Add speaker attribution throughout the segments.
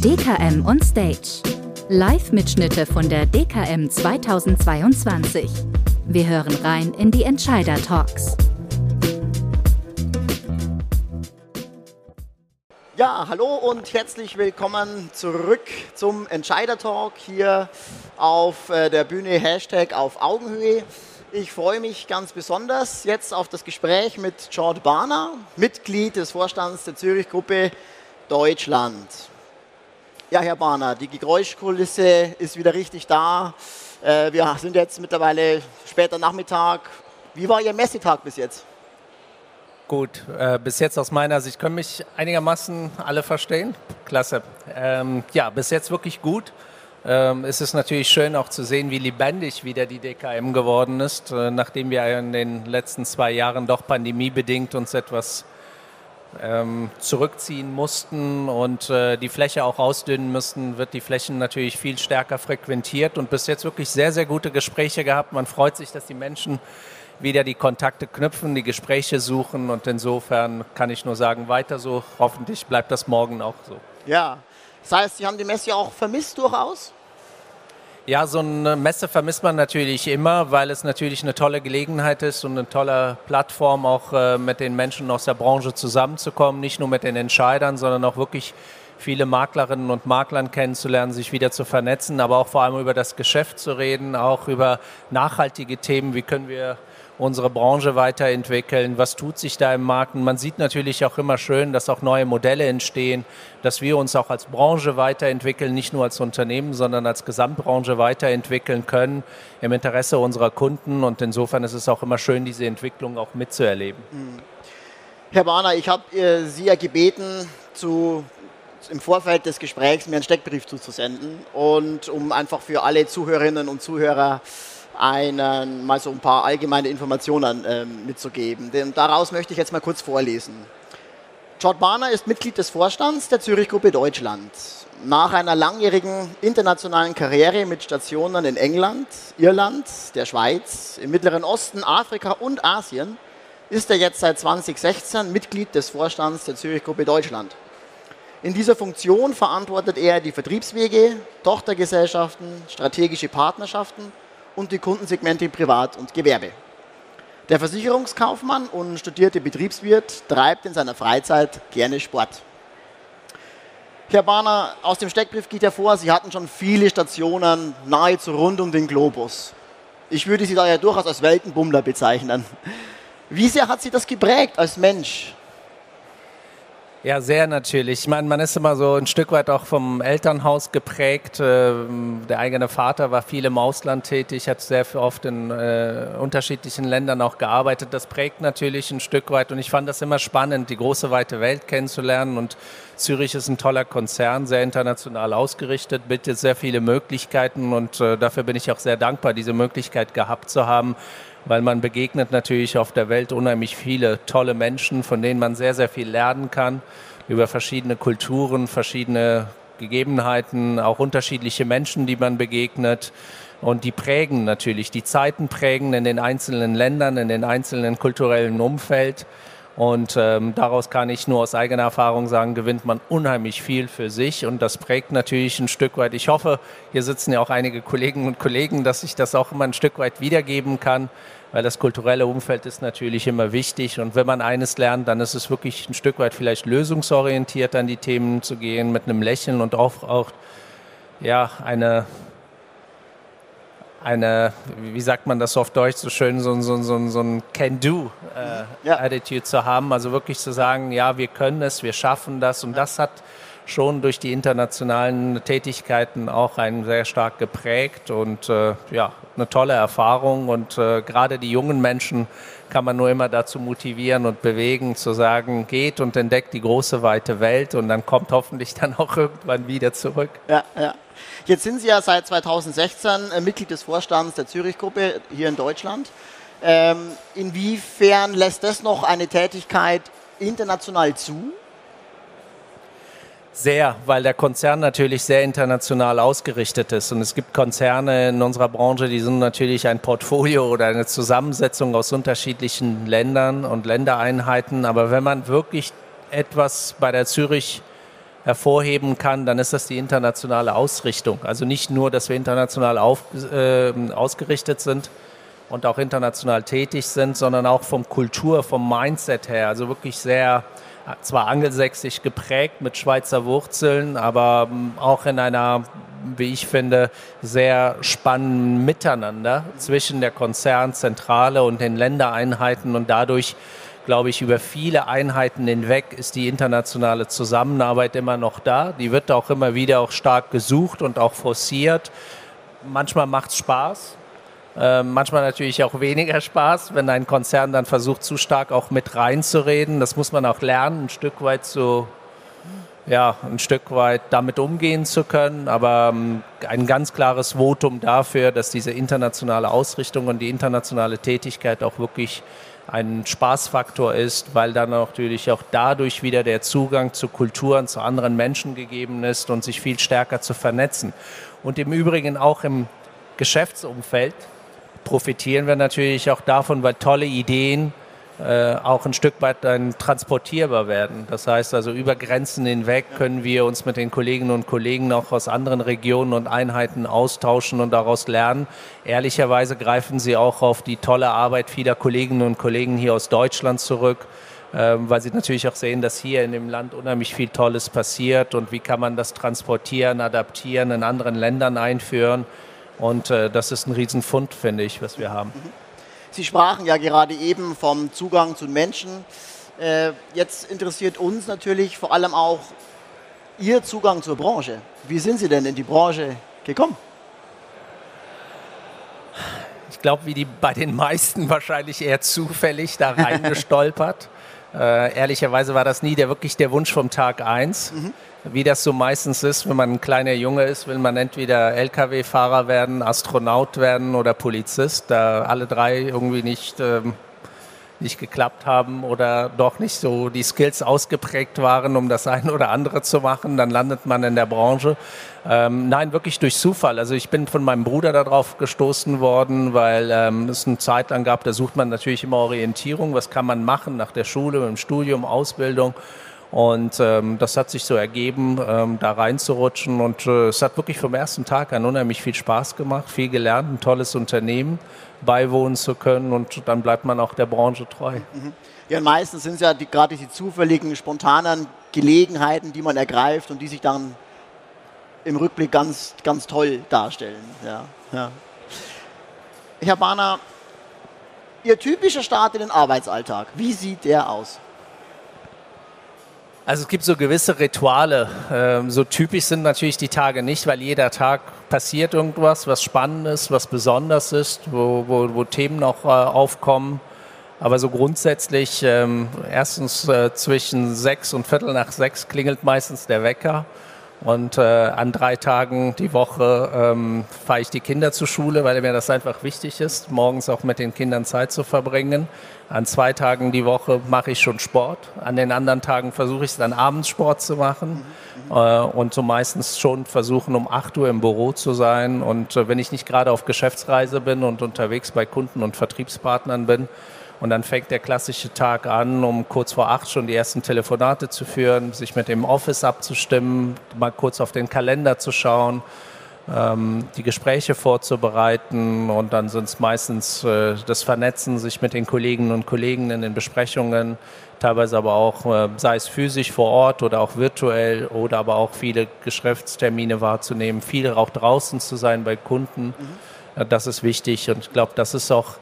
Speaker 1: DKM on Stage. Live-Mitschnitte von der DKM 2022. Wir hören rein in die Entscheider-Talks.
Speaker 2: Ja, hallo und herzlich willkommen zurück zum Entscheider-Talk hier auf äh, der Bühne Hashtag auf Augenhöhe. Ich freue mich ganz besonders jetzt auf das Gespräch mit George Barner, Mitglied des Vorstands der Zürich-Gruppe Deutschland. Ja, Herr Barner, die Geräuschkulisse ist wieder richtig da. Äh, wir sind jetzt mittlerweile später Nachmittag. Wie war Ihr Messetag bis jetzt?
Speaker 3: Gut, äh, bis jetzt aus meiner Sicht können mich einigermaßen alle verstehen. Klasse. Ähm, ja, bis jetzt wirklich gut. Ähm, es ist natürlich schön auch zu sehen, wie lebendig wieder die DKM geworden ist, äh, nachdem wir in den letzten zwei Jahren doch pandemiebedingt uns etwas ähm, zurückziehen mussten und äh, die Fläche auch ausdünnen müssten, wird die Flächen natürlich viel stärker frequentiert und bis jetzt wirklich sehr, sehr gute Gespräche gehabt. Man freut sich, dass die Menschen wieder die Kontakte knüpfen, die Gespräche suchen und insofern kann ich nur sagen, weiter so. Hoffentlich bleibt das morgen auch so.
Speaker 2: Ja, das heißt, Sie haben die Messe auch vermisst durchaus?
Speaker 3: Ja, so eine Messe vermisst man natürlich immer, weil es natürlich eine tolle Gelegenheit ist und eine tolle Plattform, auch äh, mit den Menschen aus der Branche zusammenzukommen, nicht nur mit den Entscheidern, sondern auch wirklich viele Maklerinnen und Maklern kennenzulernen, sich wieder zu vernetzen, aber auch vor allem über das Geschäft zu reden, auch über nachhaltige Themen, wie können wir unsere Branche weiterentwickeln, was tut sich da im Markt. Man sieht natürlich auch immer schön, dass auch neue Modelle entstehen, dass wir uns auch als Branche weiterentwickeln, nicht nur als Unternehmen, sondern als Gesamtbranche weiterentwickeln können im Interesse unserer Kunden. Und insofern ist es auch immer schön, diese Entwicklung auch mitzuerleben. Mhm.
Speaker 2: Herr Warner, ich habe äh, Sie ja gebeten, zu, im Vorfeld des Gesprächs mir einen Steckbrief zuzusenden und um einfach für alle Zuhörerinnen und Zuhörer einen, mal so ein paar allgemeine Informationen äh, mitzugeben. Denn daraus möchte ich jetzt mal kurz vorlesen. George Barner ist Mitglied des Vorstands der Zürich Gruppe Deutschland. Nach einer langjährigen internationalen Karriere mit Stationen in England, Irland, der Schweiz, im Mittleren Osten, Afrika und Asien ist er jetzt seit 2016 Mitglied des Vorstands der Zürich Gruppe Deutschland. In dieser Funktion verantwortet er die Vertriebswege, Tochtergesellschaften, strategische Partnerschaften und die Kundensegmente Privat und Gewerbe. Der Versicherungskaufmann und studierte Betriebswirt treibt in seiner Freizeit gerne Sport. Herr Bahner, aus dem Steckbrief geht hervor, Sie hatten schon viele Stationen nahezu rund um den Globus. Ich würde Sie daher durchaus als Weltenbummler bezeichnen. Wie sehr hat Sie das geprägt als Mensch?
Speaker 3: Ja, sehr natürlich. Ich meine, man ist immer so ein Stück weit auch vom Elternhaus geprägt. Ähm, der eigene Vater war viel im Ausland tätig, hat sehr oft in äh, unterschiedlichen Ländern auch gearbeitet. Das prägt natürlich ein Stück weit und ich fand das immer spannend, die große weite Welt kennenzulernen und Zürich ist ein toller Konzern, sehr international ausgerichtet, bietet sehr viele Möglichkeiten und äh, dafür bin ich auch sehr dankbar, diese Möglichkeit gehabt zu haben weil man begegnet natürlich auf der Welt unheimlich viele tolle Menschen, von denen man sehr, sehr viel lernen kann über verschiedene Kulturen, verschiedene Gegebenheiten, auch unterschiedliche Menschen, die man begegnet. Und die prägen natürlich, die Zeiten prägen in den einzelnen Ländern, in den einzelnen kulturellen Umfeld. Und ähm, daraus kann ich nur aus eigener Erfahrung sagen, gewinnt man unheimlich viel für sich und das prägt natürlich ein Stück weit. Ich hoffe, hier sitzen ja auch einige Kolleginnen und Kollegen, dass ich das auch immer ein Stück weit wiedergeben kann, weil das kulturelle Umfeld ist natürlich immer wichtig. Und wenn man eines lernt, dann ist es wirklich ein Stück weit vielleicht lösungsorientiert an die Themen zu gehen, mit einem Lächeln und auch, auch ja, eine eine, wie sagt man das auf Deutsch so schön, so, so, so, so ein Can-Do-Attitude äh, ja. zu haben. Also wirklich zu sagen, ja, wir können es, wir schaffen das. Und das hat schon durch die internationalen Tätigkeiten auch einen sehr stark geprägt und äh, ja, eine tolle Erfahrung. Und äh, gerade die jungen Menschen kann man nur immer dazu motivieren und bewegen, zu sagen, geht und entdeckt die große weite Welt und dann kommt hoffentlich dann auch irgendwann wieder zurück.
Speaker 2: Ja, ja. Jetzt sind Sie ja seit 2016 äh, Mitglied des Vorstands der Zürich-Gruppe hier in Deutschland. Ähm, inwiefern lässt das noch eine Tätigkeit international zu?
Speaker 3: Sehr, weil der Konzern natürlich sehr international ausgerichtet ist. Und es gibt Konzerne in unserer Branche, die sind natürlich ein Portfolio oder eine Zusammensetzung aus unterschiedlichen Ländern und Ländereinheiten. Aber wenn man wirklich etwas bei der Zürich hervorheben kann, dann ist das die internationale Ausrichtung. Also nicht nur, dass wir international auf, äh, ausgerichtet sind und auch international tätig sind, sondern auch vom Kultur, vom Mindset her. Also wirklich sehr, zwar angelsächsisch geprägt mit Schweizer Wurzeln, aber ähm, auch in einer, wie ich finde, sehr spannenden Miteinander zwischen der Konzernzentrale und den Ländereinheiten und dadurch glaube ich, über viele Einheiten hinweg ist die internationale Zusammenarbeit immer noch da. Die wird auch immer wieder auch stark gesucht und auch forciert. Manchmal macht es Spaß, äh, manchmal natürlich auch weniger Spaß, wenn ein Konzern dann versucht, zu stark auch mit reinzureden. Das muss man auch lernen, ein Stück weit zu, ja, ein Stück weit damit umgehen zu können. Aber ähm, ein ganz klares Votum dafür, dass diese internationale Ausrichtung und die internationale Tätigkeit auch wirklich ein Spaßfaktor ist, weil dann natürlich auch dadurch wieder der Zugang zu Kulturen, zu anderen Menschen gegeben ist und sich viel stärker zu vernetzen. Und im Übrigen auch im Geschäftsumfeld profitieren wir natürlich auch davon, weil tolle Ideen äh, auch ein Stück weit dann transportierbar werden. Das heißt also über Grenzen hinweg können wir uns mit den Kolleginnen und Kollegen auch aus anderen Regionen und Einheiten austauschen und daraus lernen. Ehrlicherweise greifen sie auch auf die tolle Arbeit vieler Kolleginnen und Kollegen hier aus Deutschland zurück ähm, weil sie natürlich auch sehen, dass hier in dem Land unheimlich viel Tolles passiert und wie kann man das transportieren, adaptieren, in anderen Ländern einführen. Und äh, das ist ein Riesenfund, finde ich, was wir haben.
Speaker 2: Sie sprachen ja gerade eben vom Zugang zu Menschen. Äh, jetzt interessiert uns natürlich vor allem auch Ihr Zugang zur Branche. Wie sind Sie denn in die Branche gekommen?
Speaker 3: Ich glaube, wie die bei den meisten wahrscheinlich eher zufällig da reingestolpert. Äh, ehrlicherweise war das nie der, wirklich der Wunsch vom Tag 1. Mhm wie das so meistens ist, wenn man ein kleiner Junge ist, will man entweder Lkw-Fahrer werden, Astronaut werden oder Polizist, da alle drei irgendwie nicht, ähm, nicht geklappt haben oder doch nicht so die Skills ausgeprägt waren, um das eine oder andere zu machen, dann landet man in der Branche. Ähm, nein, wirklich durch Zufall. Also ich bin von meinem Bruder darauf gestoßen worden, weil ähm, es eine Zeit lang gab, da sucht man natürlich immer Orientierung, was kann man machen nach der Schule, im Studium, Ausbildung. Und ähm, das hat sich so ergeben, ähm, da reinzurutschen. Und äh, es hat wirklich vom ersten Tag an unheimlich viel Spaß gemacht, viel gelernt, ein tolles Unternehmen beiwohnen zu können. Und dann bleibt man auch der Branche treu.
Speaker 2: Mhm. Ja, und meistens sind es ja die, gerade die zufälligen, spontanen Gelegenheiten, die man ergreift und die sich dann im Rückblick ganz, ganz toll darstellen. Ja, ja. Herr Bahner, Ihr typischer Start in den Arbeitsalltag, wie sieht der aus?
Speaker 3: Also es gibt so gewisse Rituale. Ähm, so typisch sind natürlich die Tage nicht, weil jeder Tag passiert irgendwas, was Spannendes, was Besonderes ist, wo, wo, wo Themen auch äh, aufkommen. Aber so grundsätzlich, ähm, erstens äh, zwischen sechs und Viertel nach sechs klingelt meistens der Wecker. Und äh, an drei Tagen die Woche ähm, fahre ich die Kinder zur Schule, weil mir das einfach wichtig ist, morgens auch mit den Kindern Zeit zu verbringen. An zwei Tagen die Woche mache ich schon Sport. An den anderen Tagen versuche ich es dann abends Sport zu machen. Äh, und so meistens schon versuchen, um 8 Uhr im Büro zu sein. Und äh, wenn ich nicht gerade auf Geschäftsreise bin und unterwegs bei Kunden und Vertriebspartnern bin, und dann fängt der klassische Tag an, um kurz vor acht schon die ersten Telefonate zu führen, sich mit dem Office abzustimmen, mal kurz auf den Kalender zu schauen, ähm, die Gespräche vorzubereiten und dann sind es meistens äh, das Vernetzen, sich mit den Kolleginnen und Kollegen in den Besprechungen, teilweise aber auch, äh, sei es physisch vor Ort oder auch virtuell oder aber auch viele Geschäftstermine wahrzunehmen, viel auch draußen zu sein bei Kunden. Mhm. Äh, das ist wichtig und ich glaube, das ist auch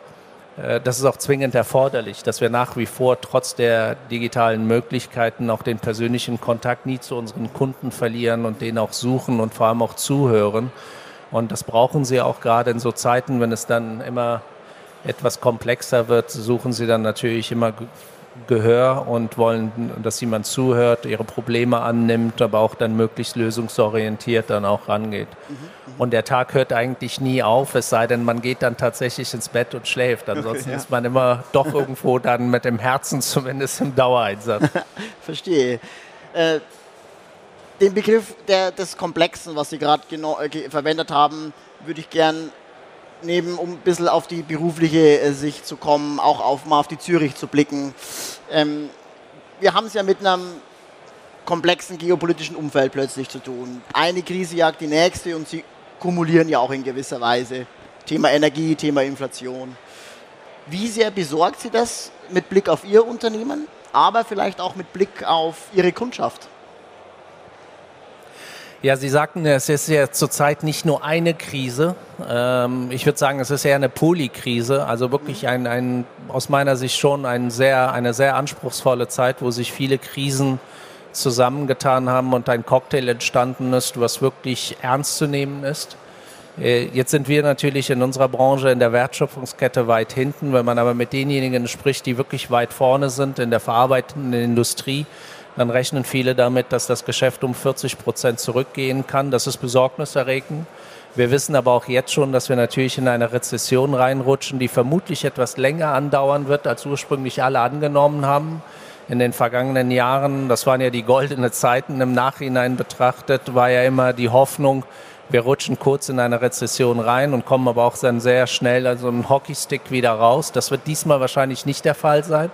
Speaker 3: das ist auch zwingend erforderlich, dass wir nach wie vor trotz der digitalen Möglichkeiten auch den persönlichen Kontakt nie zu unseren Kunden verlieren und den auch suchen und vor allem auch zuhören. Und das brauchen sie auch gerade in so Zeiten, wenn es dann immer etwas komplexer wird, suchen sie dann natürlich immer Gehör und wollen, dass jemand zuhört, ihre Probleme annimmt, aber auch dann möglichst lösungsorientiert dann auch rangeht. Mhm. Und der Tag hört eigentlich nie auf, es sei denn, man geht dann tatsächlich ins Bett und schläft. Ansonsten okay, ja. ist man immer doch irgendwo dann mit dem Herzen zumindest im Dauereinsatz.
Speaker 2: Verstehe. Äh, den Begriff der, des Komplexen, was Sie gerade äh, verwendet haben, würde ich gern nehmen, um ein bisschen auf die berufliche äh, Sicht zu kommen, auch auf, mal auf die Zürich zu blicken. Ähm, wir haben es ja mit einem komplexen geopolitischen Umfeld plötzlich zu tun. Eine Krise jagt die nächste und sie kumulieren ja auch in gewisser Weise. Thema Energie, Thema Inflation. Wie sehr besorgt Sie das mit Blick auf Ihr Unternehmen, aber vielleicht auch mit Blick auf Ihre Kundschaft?
Speaker 3: Ja, Sie sagten, es ist ja zurzeit nicht nur eine Krise. Ähm, ich würde sagen, es ist eher eine Polykrise, also wirklich ein, ein, aus meiner Sicht schon ein sehr, eine sehr anspruchsvolle Zeit, wo sich viele Krisen zusammengetan haben und ein Cocktail entstanden ist, was wirklich ernst zu nehmen ist. Äh, jetzt sind wir natürlich in unserer Branche in der Wertschöpfungskette weit hinten. Wenn man aber mit denjenigen spricht, die wirklich weit vorne sind in der verarbeitenden Industrie, dann rechnen viele damit, dass das Geschäft um 40 Prozent zurückgehen kann. Das ist besorgniserregend. Wir wissen aber auch jetzt schon, dass wir natürlich in eine Rezession reinrutschen, die vermutlich etwas länger andauern wird, als ursprünglich alle angenommen haben. In den vergangenen Jahren, das waren ja die goldenen Zeiten im Nachhinein betrachtet, war ja immer die Hoffnung, wir rutschen kurz in eine Rezession rein und kommen aber auch dann sehr schnell also einen Hockeystick wieder raus. Das wird diesmal wahrscheinlich nicht der Fall sein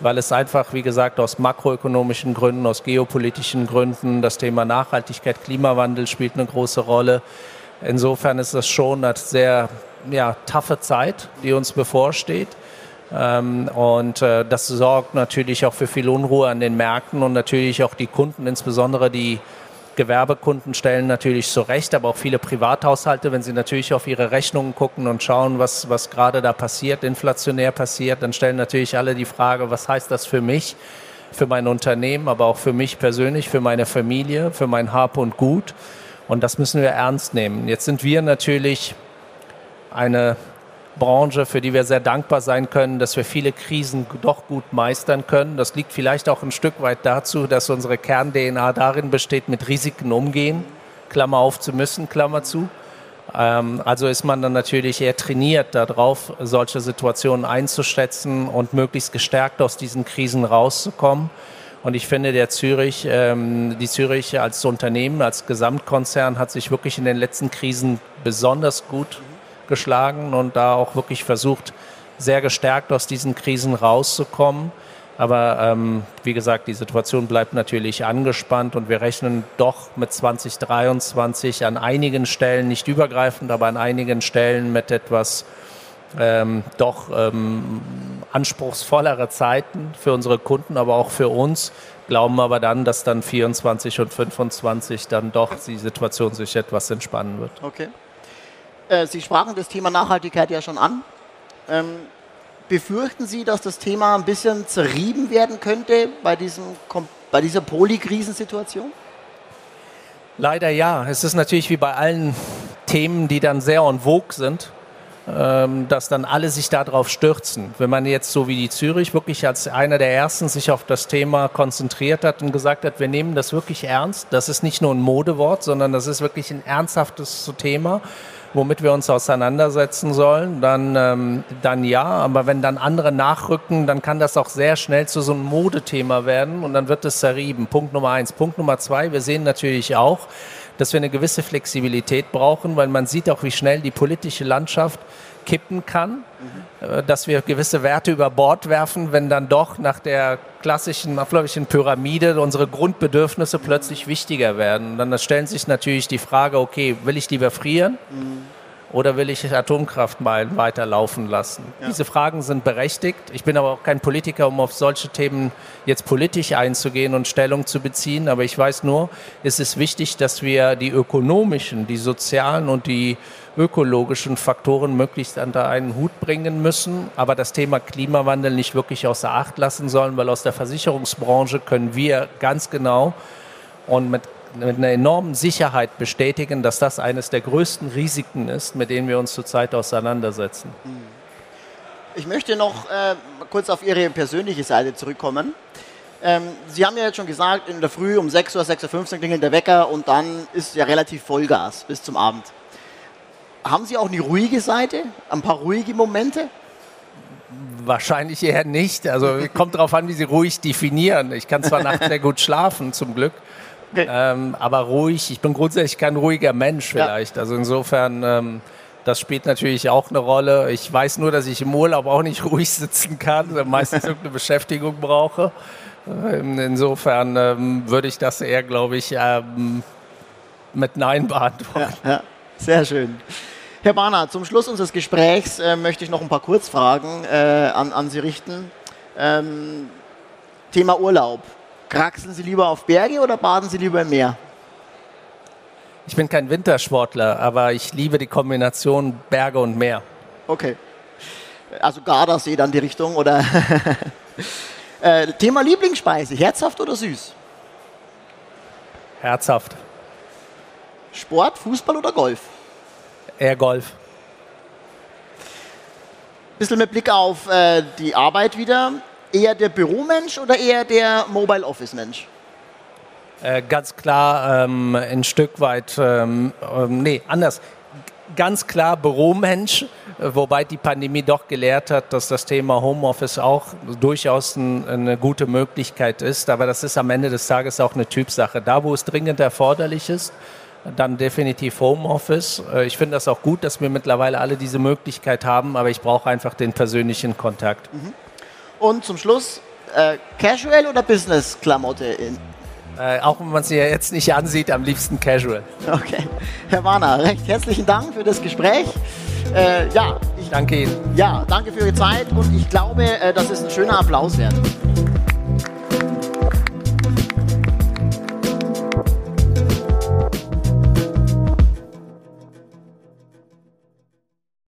Speaker 3: weil es einfach, wie gesagt, aus makroökonomischen Gründen, aus geopolitischen Gründen, das Thema Nachhaltigkeit, Klimawandel spielt eine große Rolle. Insofern ist das schon eine sehr ja, taffe Zeit, die uns bevorsteht. Ähm, und äh, das sorgt natürlich auch für viel Unruhe an den Märkten und natürlich auch die Kunden, insbesondere die Gewerbekunden stellen natürlich zurecht, aber auch viele Privathaushalte, wenn sie natürlich auf ihre Rechnungen gucken und schauen, was, was gerade da passiert, inflationär passiert, dann stellen natürlich alle die Frage, was heißt das für mich, für mein Unternehmen, aber auch für mich persönlich, für meine Familie, für mein Hab und Gut. Und das müssen wir ernst nehmen. Jetzt sind wir natürlich eine Branche, für die wir sehr dankbar sein können, dass wir viele Krisen doch gut meistern können. Das liegt vielleicht auch ein Stück weit dazu, dass unsere Kern-DNA darin besteht, mit Risiken umgehen, Klammer auf zu müssen, Klammer zu. Ähm, also ist man dann natürlich eher trainiert darauf, solche Situationen einzuschätzen und möglichst gestärkt aus diesen Krisen rauszukommen. Und ich finde, der Zürich, ähm, die Zürich als Unternehmen, als Gesamtkonzern hat sich wirklich in den letzten Krisen besonders gut geschlagen und da auch wirklich versucht, sehr gestärkt aus diesen Krisen rauszukommen. Aber ähm, wie gesagt, die Situation bleibt natürlich angespannt und wir rechnen doch mit 2023 an einigen Stellen, nicht übergreifend, aber an einigen Stellen mit etwas ähm, doch ähm, anspruchsvollere Zeiten für unsere Kunden, aber auch für uns. Glauben aber dann, dass dann 24 und 25 dann doch die Situation sich etwas entspannen wird.
Speaker 2: Okay. Äh, Sie sprachen das Thema Nachhaltigkeit ja schon an. Ähm, befürchten Sie, dass das Thema ein bisschen zerrieben werden könnte bei, diesem, bei dieser Polykrisensituation?
Speaker 3: Leider ja. Es ist natürlich wie bei allen Themen, die dann sehr en vogue sind, ähm, dass dann alle sich darauf stürzen. Wenn man jetzt so wie die Zürich wirklich als einer der ersten sich auf das Thema konzentriert hat und gesagt hat, wir nehmen das wirklich ernst, das ist nicht nur ein Modewort, sondern das ist wirklich ein ernsthaftes Thema womit wir uns auseinandersetzen sollen, dann, ähm, dann ja. Aber wenn dann andere nachrücken, dann kann das auch sehr schnell zu so einem Modethema werden und dann wird es zerrieben. Punkt Nummer eins. Punkt Nummer zwei, wir sehen natürlich auch, dass wir eine gewisse Flexibilität brauchen, weil man sieht auch, wie schnell die politische Landschaft kippen kann, mhm. dass wir gewisse Werte über Bord werfen, wenn dann doch nach der klassischen abläuflichen Pyramide unsere Grundbedürfnisse plötzlich wichtiger werden. Dann stellen sich natürlich die Frage, okay, will ich lieber frieren? Mhm oder will ich Atomkraft mal weiterlaufen lassen? Ja. Diese Fragen sind berechtigt. Ich bin aber auch kein Politiker, um auf solche Themen jetzt politisch einzugehen und Stellung zu beziehen. Aber ich weiß nur, es ist wichtig, dass wir die ökonomischen, die sozialen und die ökologischen Faktoren möglichst unter einen Hut bringen müssen, aber das Thema Klimawandel nicht wirklich außer Acht lassen sollen, weil aus der Versicherungsbranche können wir ganz genau und mit mit einer enormen Sicherheit bestätigen, dass das eines der größten Risiken ist, mit denen wir uns zurzeit auseinandersetzen.
Speaker 2: Ich möchte noch äh, kurz auf Ihre persönliche Seite zurückkommen. Ähm, Sie haben ja jetzt schon gesagt, in der Früh um 6 Uhr, 6.15 Uhr klingelt der Wecker und dann ist ja relativ Vollgas bis zum Abend. Haben Sie auch eine ruhige Seite, ein paar ruhige Momente?
Speaker 3: Wahrscheinlich eher nicht. Also kommt darauf an, wie Sie ruhig definieren. Ich kann zwar nachts sehr gut schlafen, zum Glück, Okay. Ähm, aber ruhig, ich bin grundsätzlich kein ruhiger Mensch vielleicht. Ja. Also insofern, ähm, das spielt natürlich auch eine Rolle. Ich weiß nur, dass ich im Urlaub auch nicht ruhig sitzen kann, meistens irgendeine Beschäftigung brauche. Ähm, insofern ähm, würde ich das eher, glaube ich, ähm, mit Nein beantworten.
Speaker 2: Ja, ja, sehr schön. Herr Bahner, zum Schluss unseres Gesprächs äh, möchte ich noch ein paar Kurzfragen äh, an, an, Sie richten. Ähm, Thema Urlaub. Kraxeln Sie lieber auf Berge oder baden Sie lieber im Meer?
Speaker 3: Ich bin kein Wintersportler, aber ich liebe die Kombination Berge und Meer.
Speaker 2: Okay. Also Gardasee dann die Richtung oder? äh, Thema Lieblingsspeise, herzhaft oder süß?
Speaker 3: Herzhaft.
Speaker 2: Sport, Fußball oder Golf?
Speaker 3: Eher Golf.
Speaker 2: Bisschen mit Blick auf äh, die Arbeit wieder. Eher der Büromensch oder eher der Mobile Office Mensch?
Speaker 3: Äh, ganz klar ähm, ein Stück weit, ähm, ähm, nee, anders. Ganz klar Büromensch, wobei die Pandemie doch gelehrt hat, dass das Thema Homeoffice auch durchaus ein, eine gute Möglichkeit ist. Aber das ist am Ende des Tages auch eine Typsache. Da, wo es dringend erforderlich ist, dann definitiv Homeoffice. Äh, ich finde das auch gut, dass wir mittlerweile alle diese Möglichkeit haben, aber ich brauche einfach den persönlichen Kontakt. Mhm.
Speaker 2: Und zum Schluss, äh, Casual oder Business-Klamotte?
Speaker 3: Äh, auch wenn man sie ja jetzt nicht ansieht, am liebsten Casual.
Speaker 2: Okay. Herr Warner, recht herzlichen Dank für das Gespräch. Äh, ja,
Speaker 3: ich danke Ihnen.
Speaker 2: Ja, danke für Ihre Zeit und ich glaube, äh, das ist ein schöner Applaus wert.